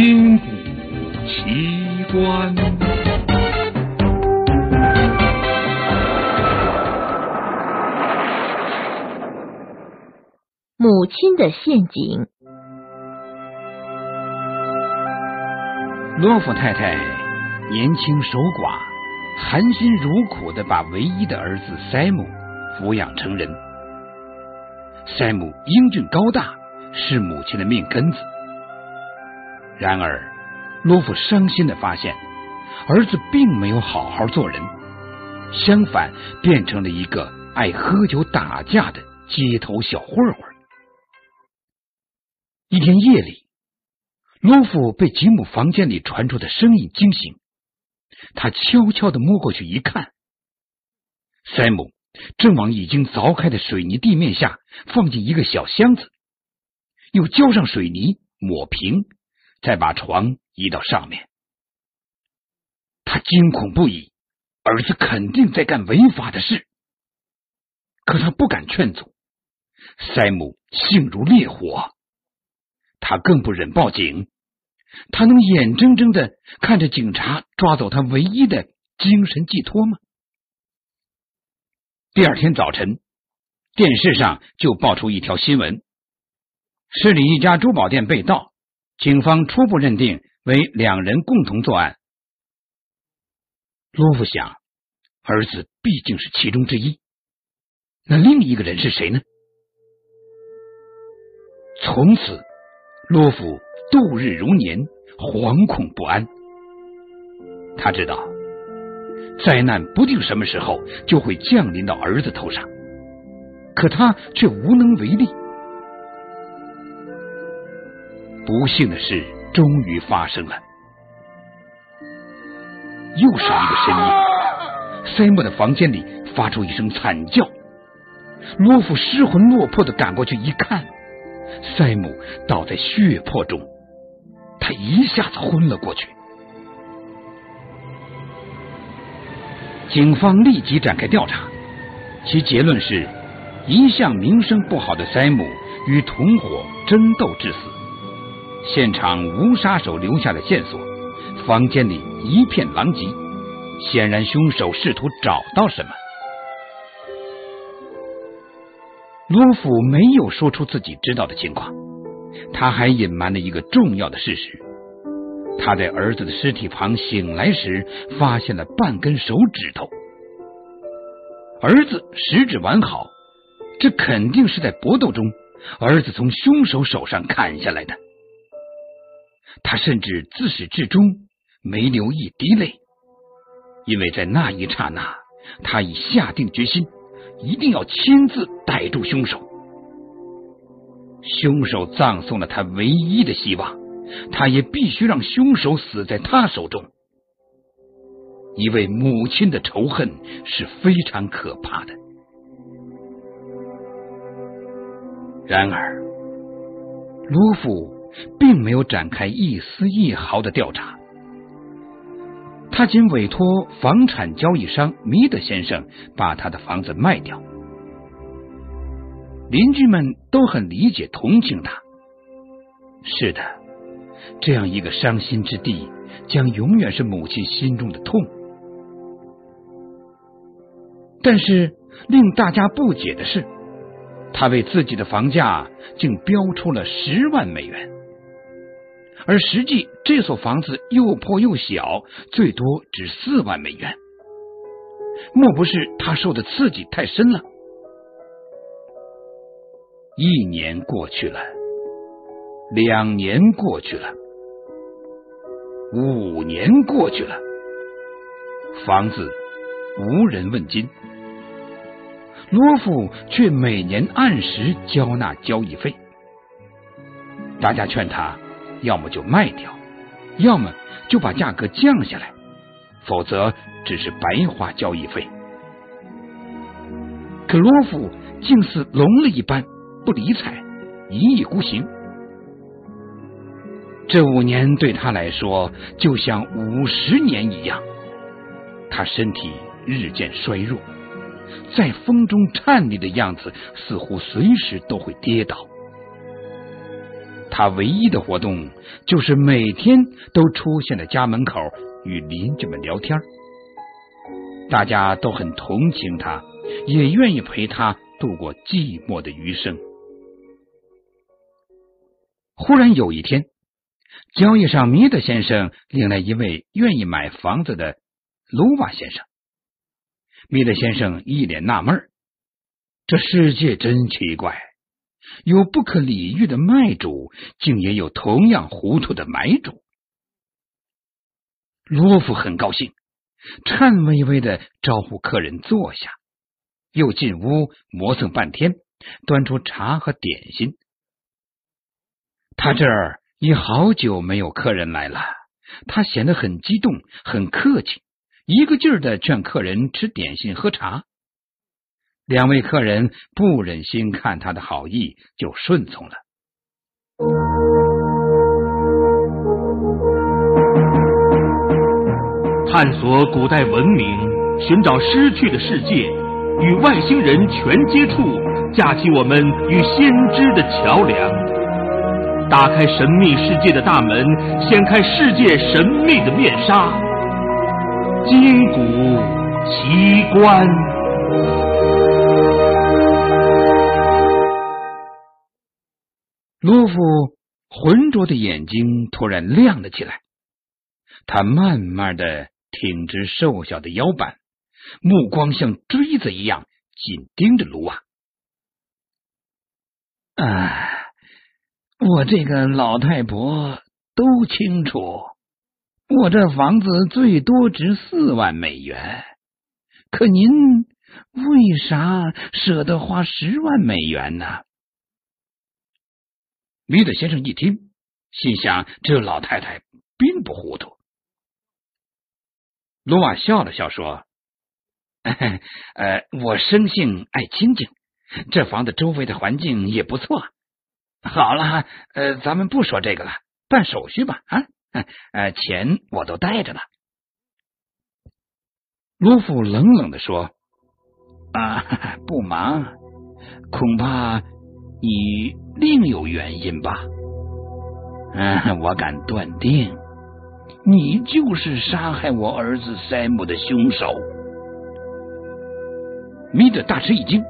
金谷奇观。母亲的陷阱。罗夫太太年轻守寡，含辛茹苦的把唯一的儿子塞姆抚养成人。塞姆英俊高大，是母亲的命根子。然而，罗夫伤心的发现，儿子并没有好好做人，相反，变成了一个爱喝酒打架的街头小混混。一天夜里，罗夫被吉姆房间里传出的声音惊醒，他悄悄的摸过去一看，塞姆正往已经凿开的水泥地面下放进一个小箱子，又浇上水泥抹平，再把床移到上面。他惊恐不已，儿子肯定在干违法的事，可他不敢劝阻。塞姆性如烈火。他更不忍报警，他能眼睁睁的看着警察抓走他唯一的精神寄托吗？第二天早晨，电视上就爆出一条新闻：市里一家珠宝店被盗，警方初步认定为两人共同作案。罗夫想，儿子毕竟是其中之一，那另一个人是谁呢？从此。罗夫度日如年，惶恐不安。他知道灾难不定什么时候就会降临到儿子头上，可他却无能为力。不幸的事终于发生了，又是一个深夜，塞莫的房间里发出一声惨叫。罗夫失魂落魄的赶过去一看。塞姆倒在血泊中，他一下子昏了过去。警方立即展开调查，其结论是：一向名声不好的塞姆与同伙争斗致死。现场无杀手留下的线索，房间里一片狼藉，显然凶手试图找到什么。罗夫没有说出自己知道的情况，他还隐瞒了一个重要的事实：他在儿子的尸体旁醒来时，发现了半根手指头。儿子食指完好，这肯定是在搏斗中，儿子从凶手手上砍下来的。他甚至自始至终没流一滴泪，因为在那一刹那，他已下定决心。一定要亲自逮住凶手。凶手葬送了他唯一的希望，他也必须让凶手死在他手中。一位母亲的仇恨是非常可怕的。然而，罗夫并没有展开一丝一毫的调查。他仅委托房产交易商米德先生把他的房子卖掉。邻居们都很理解同情他。是的，这样一个伤心之地，将永远是母亲心中的痛。但是令大家不解的是，他为自己的房价竟标出了十万美元。而实际，这所房子又破又小，最多值四万美元。莫不是他受的刺激太深了？一年过去了，两年过去了，五年过去了，房子无人问津，罗夫却每年按时交纳交易费。大家劝他。要么就卖掉，要么就把价格降下来，否则只是白花交易费。可罗夫竟似聋了一般，不理睬，一意孤行。这五年对他来说就像五十年一样，他身体日渐衰弱，在风中颤栗的样子，似乎随时都会跌倒。他唯一的活动就是每天都出现在家门口与邻居们聊天。大家都很同情他，也愿意陪他度过寂寞的余生。忽然有一天，交易上米德先生领来一位愿意买房子的卢瓦先生。米德先生一脸纳闷这世界真奇怪，有不可理喻的卖主，竟也有同样糊涂的买主。罗夫很高兴，颤巍巍的招呼客人坐下，又进屋磨蹭半天，端出茶和点心。他这儿已好久没有客人来了，他显得很激动，很客气，一个劲儿的劝客人吃点心、喝茶。两位客人不忍心看他的好意，就顺从了。探索古代文明，寻找失去的世界，与外星人全接触，架起我们与先知的桥梁。打开神秘世界的大门，掀开世界神秘的面纱，金古奇观。罗夫浑浊的眼睛突然亮了起来，他慢慢的挺直瘦小的腰板，目光像锥子一样紧盯着卢瓦。啊。我这个老太婆都清楚，我这房子最多值四万美元，可您为啥舍得花十万美元呢？米德先生一听，心想：这老太太并不糊涂。罗瓦笑了笑说：“呃，我生性爱清静，这房子周围的环境也不错。”好了，呃，咱们不说这个了，办手续吧。啊，呃，钱我都带着呢。罗夫冷冷的说：“啊，不忙，恐怕你另有原因吧？嗯，我敢断定，你就是杀害我儿子塞姆的凶手。”米德大吃一惊，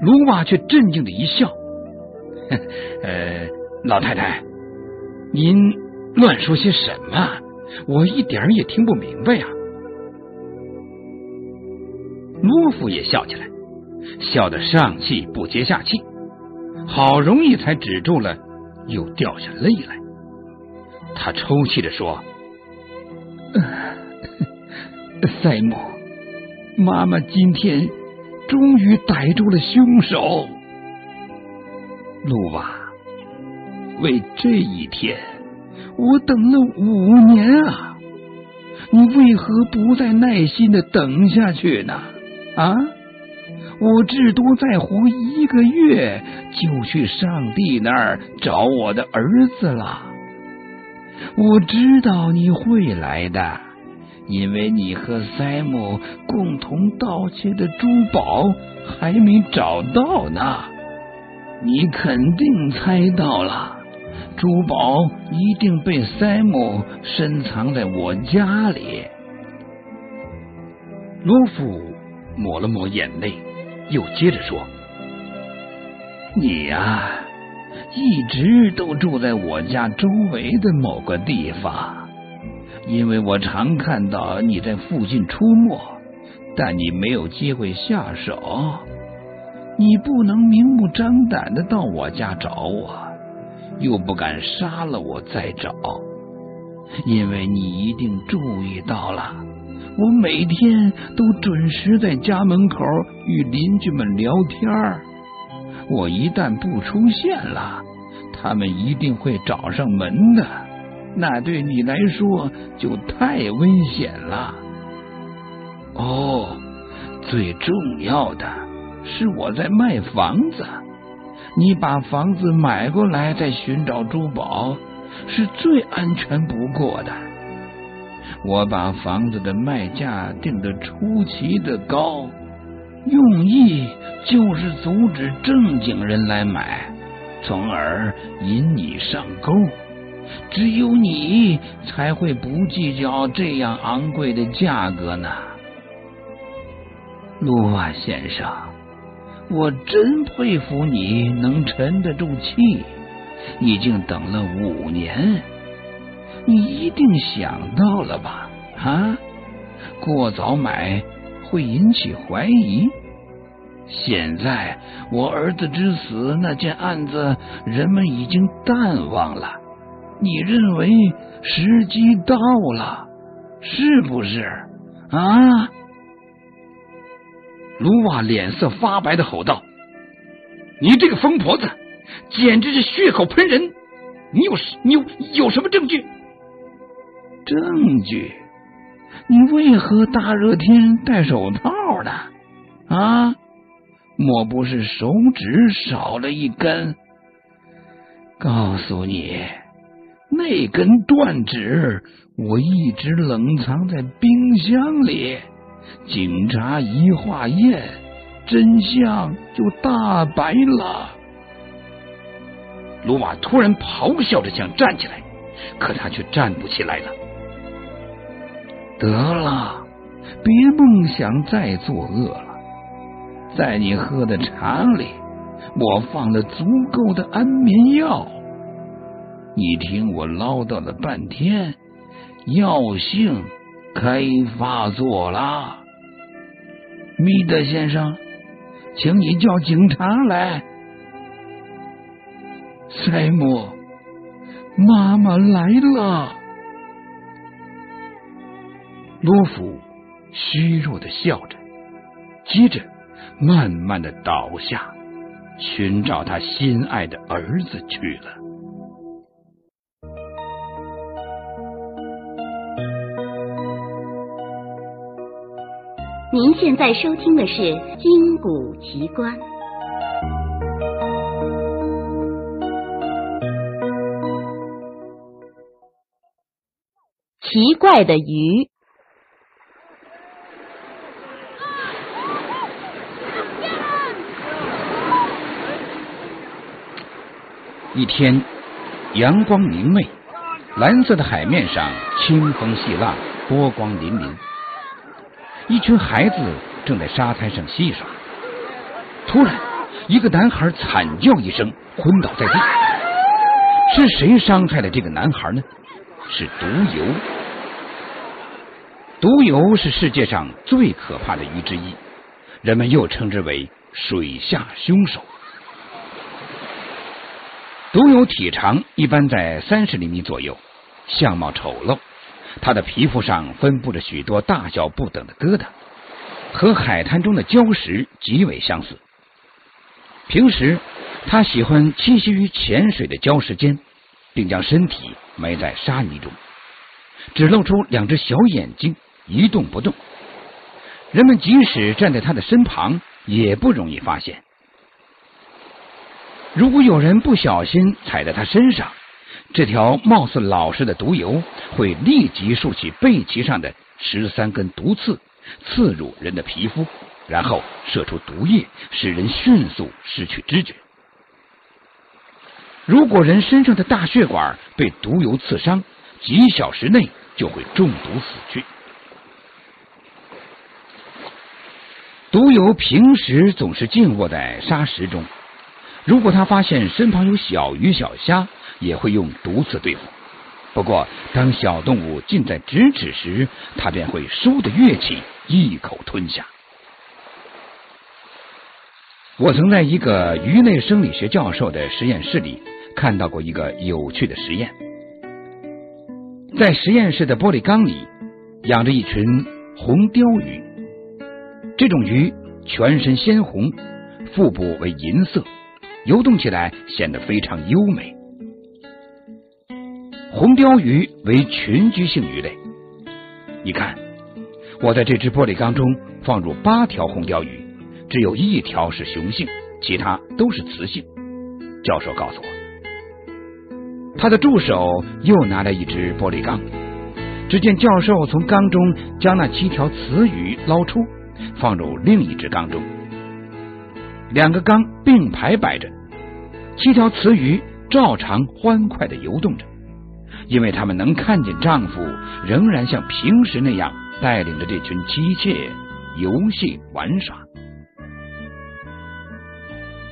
卢瓦却镇静的一笑。呃，老太太，您乱说些什么？我一点也听不明白呀。罗夫也笑起来，笑得上气不接下气，好容易才止住了，又掉下泪来。他抽泣着说：“塞姆，妈妈今天终于逮住了凶手。”路瓦，为这一天，我等了五年啊！你为何不再耐心的等下去呢？啊！我至多再活一个月，就去上帝那儿找我的儿子了。我知道你会来的，因为你和塞姆共同盗窃的珠宝还没找到呢。你肯定猜到了，珠宝一定被塞姆深藏在我家里。罗夫抹了抹眼泪，又接着说：“你呀，一直都住在我家周围的某个地方，因为我常看到你在附近出没，但你没有机会下手。”你不能明目张胆的到我家找我，又不敢杀了我再找，因为你一定注意到了，我每天都准时在家门口与邻居们聊天我一旦不出现了，他们一定会找上门的，那对你来说就太危险了。哦，最重要的。是我在卖房子，你把房子买过来再寻找珠宝，是最安全不过的。我把房子的卖价定得出奇的高，用意就是阻止正经人来买，从而引你上钩。只有你才会不计较这样昂贵的价格呢，卢瓦先生，我真佩服你能沉得住气。已经等了五年，你一定想到了吧？啊，过早买会引起怀疑。现在我儿子之死那件案子，人们已经淡忘了。你认为时机到了，是不是？啊！卢瓦脸色发白的吼道：“你这个疯婆子，简直是血口喷人！你有你有有什么证据？证据？你为何大热天戴手套呢？啊？莫不是手指少了一根？告诉你。”那根断指，我一直冷藏在冰箱里。警察一化验，真相就大白了。鲁瓦突然咆哮着想站起来，可他却站不起来了。得了，别梦想再作恶了。在你喝的茶里，我放了足够的安眠药。你听我唠叨了半天，药性开发作了，米德先生，请你叫警察来。塞姆，妈妈来了。罗弗虚弱的笑着，接着慢慢的倒下，寻找他心爱的儿子去了。您现在收听的是《金谷奇观》。奇怪的鱼。一天，阳光明媚，蓝色的海面上清风细浪，波光粼粼。一群孩子正在沙滩上戏耍，突然，一个男孩惨叫一声，昏倒在地。是谁伤害了这个男孩呢？是毒油。毒油是世界上最可怕的鱼之一，人们又称之为水下凶手。毒油体长一般在三十厘米左右，相貌丑陋。它的皮肤上分布着许多大小不等的疙瘩，和海滩中的礁石极为相似。平时，它喜欢栖息于浅水的礁石间，并将身体埋在沙泥中，只露出两只小眼睛，一动不动。人们即使站在它的身旁，也不容易发现。如果有人不小心踩在它身上，这条貌似老实的毒油会立即竖起背鳍上的十三根毒刺，刺入人的皮肤，然后射出毒液，使人迅速失去知觉。如果人身上的大血管被毒油刺伤，几小时内就会中毒死去。毒油平时总是静卧在沙石中，如果他发现身旁有小鱼小虾。也会用毒刺对付，不过当小动物近在咫尺时，它便会倏地跃起，一口吞下。我曾在一个鱼类生理学教授的实验室里看到过一个有趣的实验，在实验室的玻璃缸里养着一群红鲷鱼，这种鱼全身鲜红，腹部为银色，游动起来显得非常优美。红鲷鱼为群居性鱼类。你看，我在这只玻璃缸中放入八条红鲷鱼，只有一条是雄性，其他都是雌性。教授告诉我，他的助手又拿来一只玻璃缸。只见教授从缸中将那七条雌鱼捞出，放入另一只缸中。两个缸并排摆着，七条雌鱼照常欢快的游动着，因为他们能看见丈夫仍然像平时那样带领着这群妻妾游戏玩耍。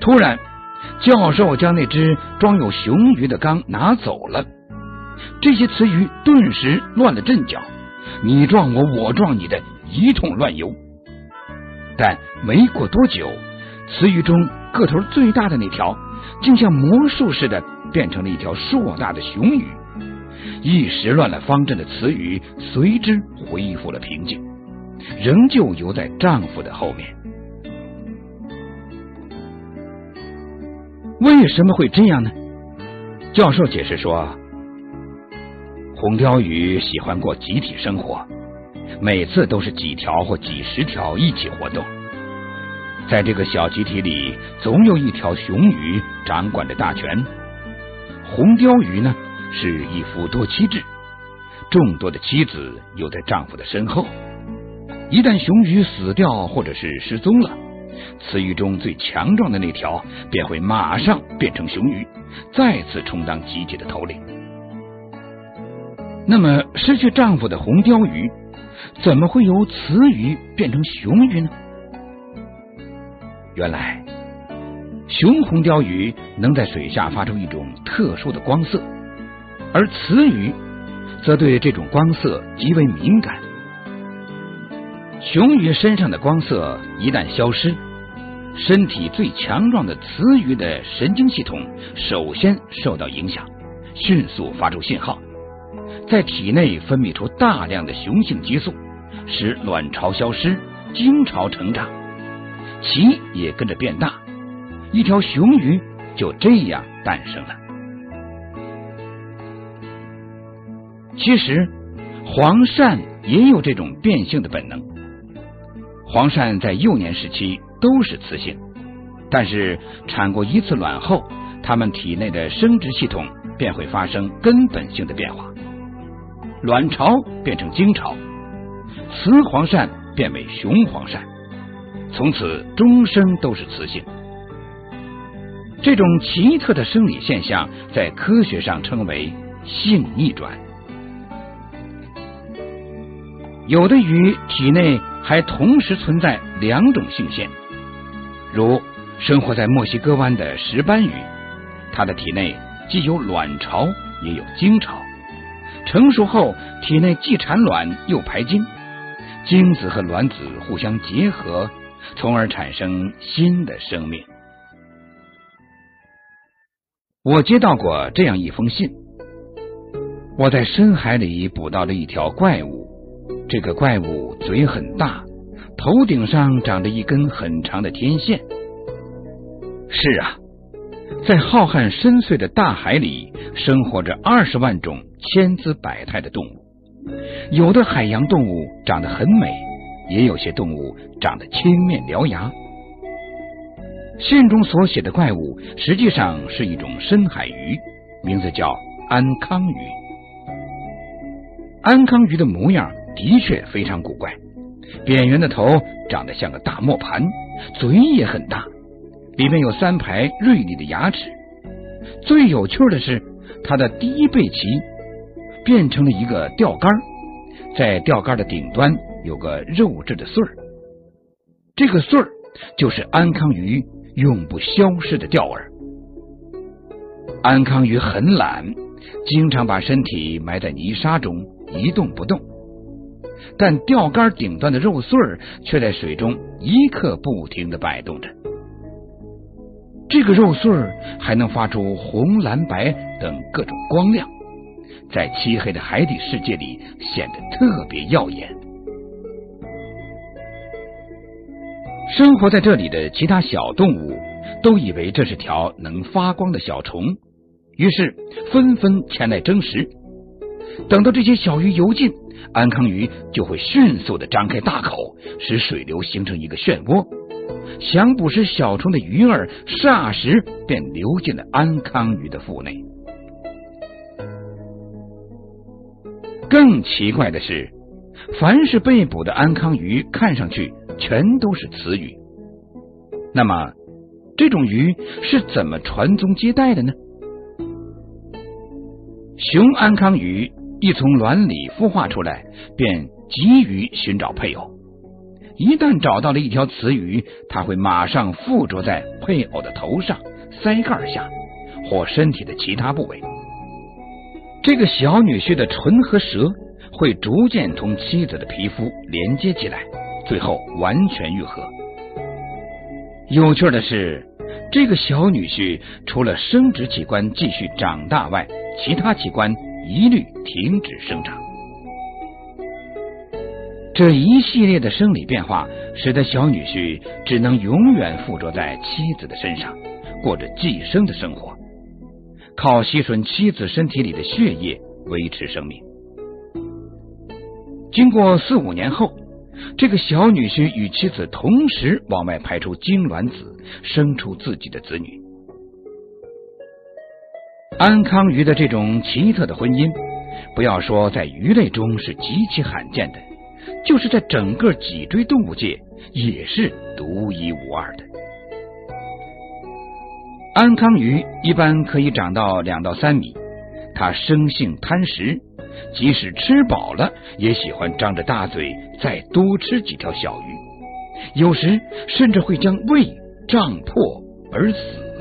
突然，教授将那只装有雄鱼的缸拿走了，这些雌鱼顿时乱了阵脚，你撞我，我撞你的，一通乱游。但没过多久，雌鱼中个头最大的那条，竟像魔术似的变成了一条硕大的雄鱼。一时乱了方阵的雌鱼随之恢复了平静，仍旧游在丈夫的后面。为什么会这样呢？教授解释说，红鲷鱼喜欢过集体生活。每次都是几条或几十条一起活动，在这个小集体里，总有一条雄鱼掌管着大权。红鲷鱼呢，是一夫多妻制，众多的妻子有在丈夫的身后。一旦雄鱼死掉或者是失踪了，雌鱼中最强壮的那条便会马上变成雄鱼，再次充当集体的头领。那么，失去丈夫的红鲷鱼。怎么会由雌鱼变成雄鱼呢？原来，雄红鲷鱼能在水下发出一种特殊的光色，而雌鱼则对这种光色极为敏感。雄鱼身上的光色一旦消失，身体最强壮的雌鱼的神经系统首先受到影响，迅速发出信号。在体内分泌出大量的雄性激素，使卵巢消失，精巢成长，鳍也跟着变大，一条雄鱼就这样诞生了。其实，黄鳝也有这种变性的本能。黄鳝在幼年时期都是雌性，但是产过一次卵后，它们体内的生殖系统便会发生根本性的变化。卵巢变成精巢，雌黄鳝变为雄黄鳝，从此终生都是雌性。这种奇特的生理现象在科学上称为性逆转。有的鱼体内还同时存在两种性腺，如生活在墨西哥湾的石斑鱼，它的体内既有卵巢也有精巢。成熟后，体内既产卵又排精，精子和卵子互相结合，从而产生新的生命。我接到过这样一封信：我在深海里捕到了一条怪物，这个怪物嘴很大，头顶上长着一根很长的天线。是啊，在浩瀚深邃的大海里，生活着二十万种。千姿百态的动物，有的海洋动物长得很美，也有些动物长得青面獠牙。信中所写的怪物实际上是一种深海鱼，名字叫安康鱼。安康鱼的模样的确非常古怪，扁圆的头长得像个大磨盘，嘴也很大，里面有三排锐利的牙齿。最有趣的是，它的第一背鳍。变成了一个钓竿，在钓竿的顶端有个肉质的穗儿，这个穗儿就是安康鱼永不消失的钓饵。安康鱼很懒，经常把身体埋在泥沙中一动不动，但钓竿顶端的肉穗儿却在水中一刻不停的摆动着。这个肉穗儿还能发出红、蓝、白等各种光亮。在漆黑的海底世界里显得特别耀眼。生活在这里的其他小动物都以为这是条能发光的小虫，于是纷纷前来争食。等到这些小鱼游近，安康鱼就会迅速的张开大口，使水流形成一个漩涡，想捕食小虫的鱼儿霎时便流进了安康鱼的腹内。更奇怪的是，凡是被捕的安康鱼，看上去全都是雌鱼。那么，这种鱼是怎么传宗接代的呢？雄安康鱼一从卵里孵化出来，便急于寻找配偶。一旦找到了一条雌鱼，它会马上附着在配偶的头上、腮盖下或身体的其他部位。这个小女婿的唇和舌会逐渐同妻子的皮肤连接起来，最后完全愈合。有趣的是，这个小女婿除了生殖器官继续长大外，其他器官一律停止生长。这一系列的生理变化，使得小女婿只能永远附着在妻子的身上，过着寄生的生活，靠吸吮妻子身体里的血液维持生命。经过四五年后。这个小女婿与妻子同时往外排出精卵子，生出自己的子女。安康鱼的这种奇特的婚姻，不要说在鱼类中是极其罕见的，就是在整个脊椎动物界也是独一无二的。安康鱼一般可以长到两到三米，它生性贪食。即使吃饱了，也喜欢张着大嘴再多吃几条小鱼，有时甚至会将胃胀破而死。